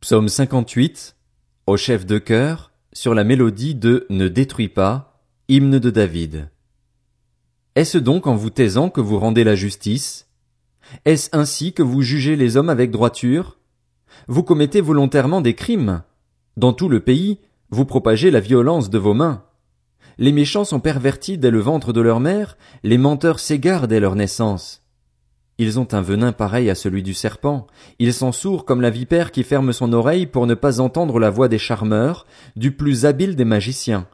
Psaume 58, au chef de chœur, sur la mélodie de Ne détruis pas, hymne de David. Est-ce donc en vous taisant que vous rendez la justice? Est-ce ainsi que vous jugez les hommes avec droiture? Vous commettez volontairement des crimes? Dans tout le pays, vous propagez la violence de vos mains. Les méchants sont pervertis dès le ventre de leur mère, les menteurs s'égarent dès leur naissance. Ils ont un venin pareil à celui du serpent, ils sont sourds comme la vipère qui ferme son oreille pour ne pas entendre la voix des charmeurs, du plus habile des magiciens.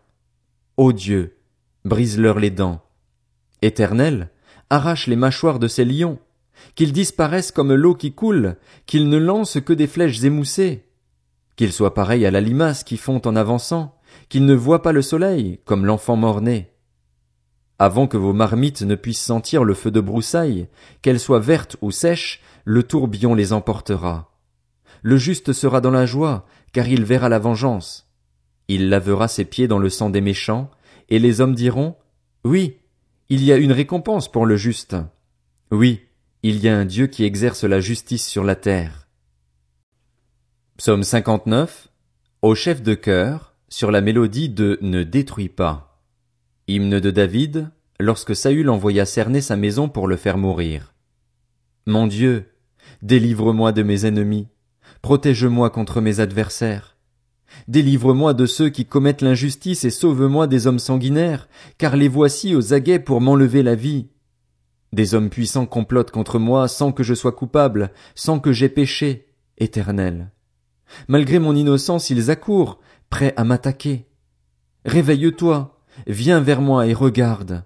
Ô Dieu, brise-leur les dents. Éternel, arrache les mâchoires de ces lions, qu'ils disparaissent comme l'eau qui coule, qu'ils ne lancent que des flèches émoussées, qu'ils soient pareils à la limace qui fond en avançant, qu'ils ne voient pas le soleil, comme l'enfant mort-né. Avant que vos marmites ne puissent sentir le feu de broussailles, qu'elles soient vertes ou sèches, le tourbillon les emportera. Le juste sera dans la joie, car il verra la vengeance. Il lavera ses pieds dans le sang des méchants, et les hommes diront, Oui, il y a une récompense pour le juste. Oui, il y a un Dieu qui exerce la justice sur la terre. Psaume 59, au chef de chœur, sur la mélodie de Ne détruis pas. Hymne de David, lorsque Saül envoya cerner sa maison pour le faire mourir. Mon Dieu, délivre-moi de mes ennemis, protège-moi contre mes adversaires. Délivre-moi de ceux qui commettent l'injustice et sauve-moi des hommes sanguinaires, car les voici aux aguets pour m'enlever la vie. Des hommes puissants complotent contre moi sans que je sois coupable, sans que j'aie péché, éternel. Malgré mon innocence, ils accourent, prêts à m'attaquer. Réveille-toi, viens vers moi et regarde.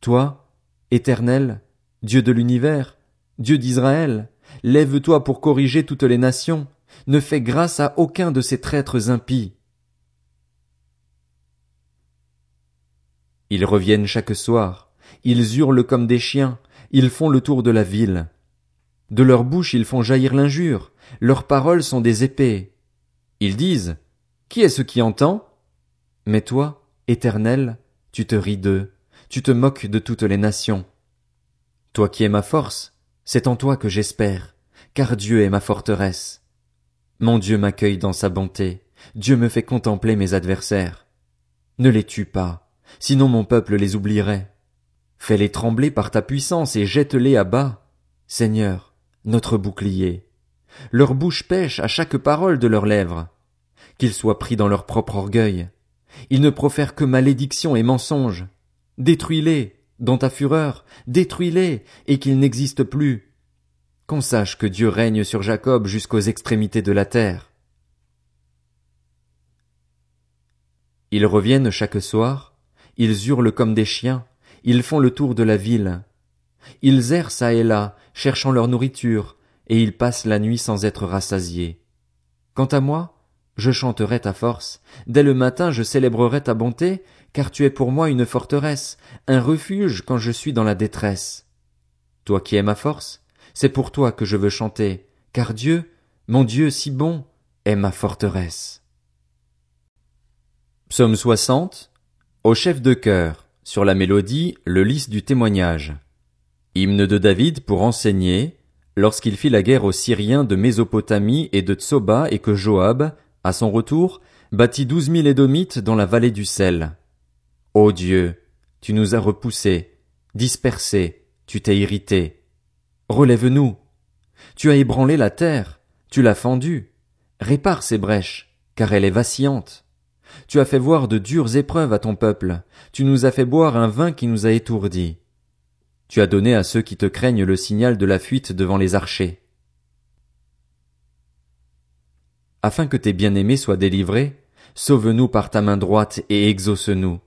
Toi, éternel, Dieu de l'univers, Dieu d'Israël, lève-toi pour corriger toutes les nations, ne fais grâce à aucun de ces traîtres impies. Ils reviennent chaque soir, ils hurlent comme des chiens, ils font le tour de la ville. De leur bouche ils font jaillir l'injure, leurs paroles sont des épées. Ils disent, Qui est ce qui entend? Mais toi, éternel, tu te ris d'eux, tu te moques de toutes les nations. Toi qui es ma force, c'est en toi que j'espère, car Dieu est ma forteresse. Mon Dieu m'accueille dans sa bonté, Dieu me fait contempler mes adversaires. Ne les tue pas, sinon mon peuple les oublierait. Fais-les trembler par ta puissance et jette-les à bas. Seigneur, notre bouclier. Leur bouche pêche à chaque parole de leurs lèvres. Qu'ils soient pris dans leur propre orgueil. Ils ne profèrent que malédiction et mensonges. Détruis-les, dans ta fureur, détruis-les, et qu'ils n'existent plus. Qu'on sache que Dieu règne sur Jacob jusqu'aux extrémités de la terre. Ils reviennent chaque soir, ils hurlent comme des chiens, ils font le tour de la ville. Ils errent çà et là, cherchant leur nourriture, et ils passent la nuit sans être rassasiés. Quant à moi, je chanterai ta force, dès le matin je célébrerai ta bonté, car tu es pour moi une forteresse, un refuge quand je suis dans la détresse. Toi qui es ma force, c'est pour toi que je veux chanter, car Dieu, mon Dieu si bon, est ma forteresse. Psaume 60, au chef de chœur, sur la mélodie, le lys du témoignage. Hymne de David pour enseigner, lorsqu'il fit la guerre aux Syriens de Mésopotamie et de Tsoba et que Joab, à son retour, bâtit douze mille Édomites dans la vallée du sel. Ô Dieu, tu nous as repoussés, dispersés, tu t'es irrité. Relève-nous. Tu as ébranlé la terre, tu l'as fendue. Répare ses brèches, car elle est vacillante. Tu as fait voir de dures épreuves à ton peuple, tu nous as fait boire un vin qui nous a étourdis. Tu as donné à ceux qui te craignent le signal de la fuite devant les archers. Afin que tes bien-aimés soient délivrés, sauve-nous par ta main droite et exauce-nous.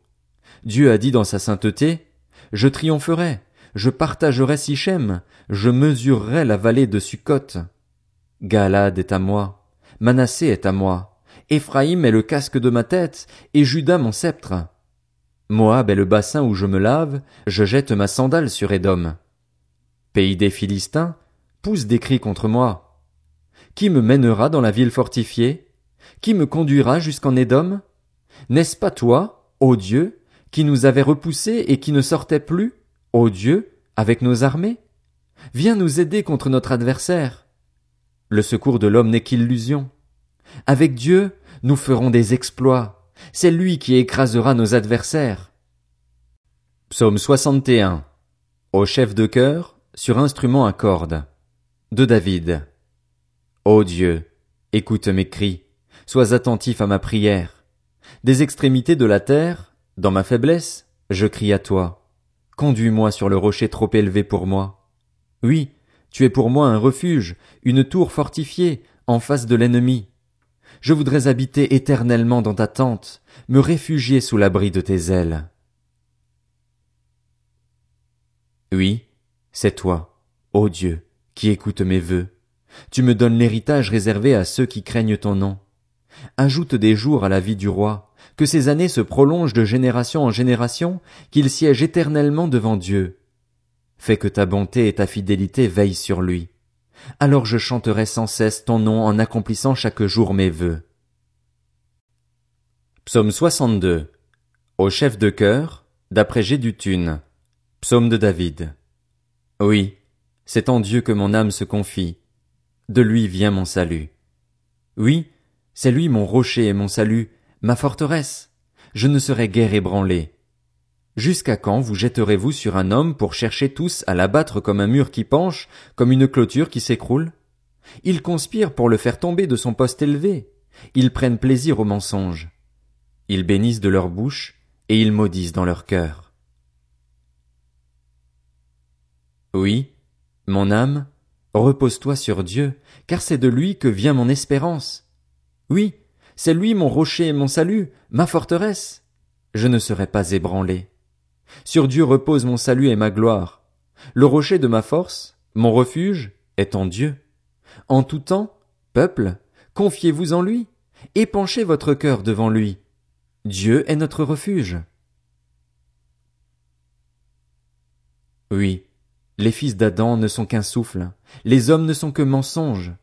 Dieu a dit dans sa sainteté, Je triompherai, je partagerai Sichem, je mesurerai la vallée de Sukkot. Galade est à moi, Manassé est à moi, Éphraïm est le casque de ma tête, et Judas mon sceptre. Moab est le bassin où je me lave, je jette ma sandale sur Édom. Pays des Philistins, pousse des cris contre moi. Qui me mènera dans la ville fortifiée? Qui me conduira jusqu'en Édom? N'est-ce pas toi, ô Dieu, qui nous avais repoussés et qui ne sortait plus, ô Dieu, avec nos armées? Viens nous aider contre notre adversaire. Le secours de l'homme n'est qu'illusion. Avec Dieu, nous ferons des exploits. C'est lui qui écrasera nos adversaires. Psaume 61. Au chef de chœur, sur instrument à cordes. De David. Ô Dieu, écoute mes cris, sois attentif à ma prière. Des extrémités de la terre, dans ma faiblesse, je crie à toi. Conduis-moi sur le rocher trop élevé pour moi. Oui, tu es pour moi un refuge, une tour fortifiée, en face de l'ennemi. Je voudrais habiter éternellement dans ta tente, me réfugier sous l'abri de tes ailes. Oui, c'est toi, ô Dieu, qui écoutes mes vœux. Tu me donnes l'héritage réservé à ceux qui craignent ton nom. Ajoute des jours à la vie du roi, que ses années se prolongent de génération en génération, qu'il siège éternellement devant Dieu. Fais que ta bonté et ta fidélité veillent sur lui. Alors je chanterai sans cesse ton nom en accomplissant chaque jour mes vœux. Psaume 62. Au chef de chœur, d'après Gédutune. Psaume de David. Oui, c'est en Dieu que mon âme se confie. De lui vient mon salut. Oui, c'est lui mon rocher et mon salut, ma forteresse. Je ne serai guère ébranlé. Jusqu'à quand vous jetterez-vous sur un homme pour chercher tous à l'abattre comme un mur qui penche, comme une clôture qui s'écroule? Ils conspirent pour le faire tomber de son poste élevé. Ils prennent plaisir au mensonge. Ils bénissent de leur bouche, et ils maudissent dans leur cœur. Oui, mon âme, repose-toi sur Dieu, car c'est de lui que vient mon espérance. Oui, c'est lui mon rocher et mon salut, ma forteresse. Je ne serai pas ébranlé. Sur Dieu repose mon salut et ma gloire. Le rocher de ma force, mon refuge, est en Dieu. En tout temps, peuple, confiez-vous en lui, épanchez votre cœur devant lui. Dieu est notre refuge. Oui, les fils d'Adam ne sont qu'un souffle, les hommes ne sont que mensonges.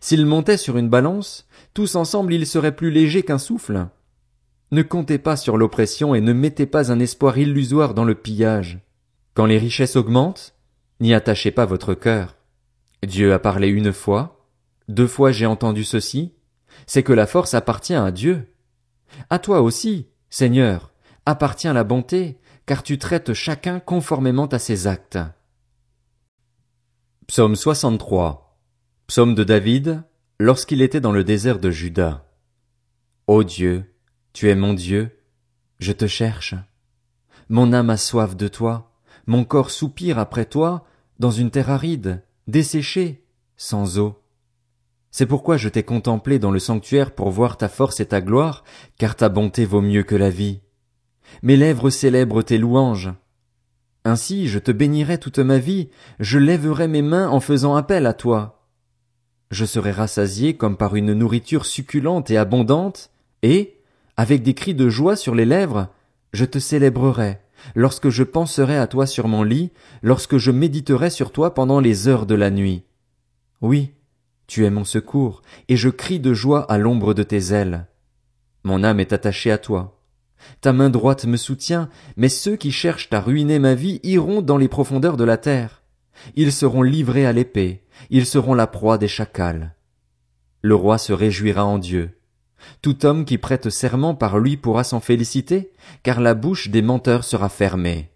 S'ils montaient sur une balance, tous ensemble ils seraient plus légers qu'un souffle. Ne comptez pas sur l'oppression et ne mettez pas un espoir illusoire dans le pillage. Quand les richesses augmentent, n'y attachez pas votre cœur. Dieu a parlé une fois, deux fois j'ai entendu ceci, c'est que la force appartient à Dieu. À toi aussi, Seigneur, appartient la bonté, car tu traites chacun conformément à ses actes. Psaume 63. Psaume de David, lorsqu'il était dans le désert de Juda. Ô Dieu, tu es mon Dieu, je te cherche. Mon âme a soif de toi, mon corps soupire après toi, dans une terre aride, desséchée, sans eau. C'est pourquoi je t'ai contemplé dans le sanctuaire pour voir ta force et ta gloire, car ta bonté vaut mieux que la vie. Mes lèvres célèbrent tes louanges. Ainsi je te bénirai toute ma vie, je lèverai mes mains en faisant appel à toi. Je serai rassasié comme par une nourriture succulente et abondante, et, avec des cris de joie sur les lèvres, je te célébrerai, lorsque je penserai à toi sur mon lit, lorsque je méditerai sur toi pendant les heures de la nuit. Oui, tu es mon secours, et je crie de joie à l'ombre de tes ailes. Mon âme est attachée à toi. Ta main droite me soutient, mais ceux qui cherchent à ruiner ma vie iront dans les profondeurs de la terre. Ils seront livrés à l'épée, ils seront la proie des chacals. Le roi se réjouira en Dieu. Tout homme qui prête serment par lui pourra s'en féliciter, car la bouche des menteurs sera fermée.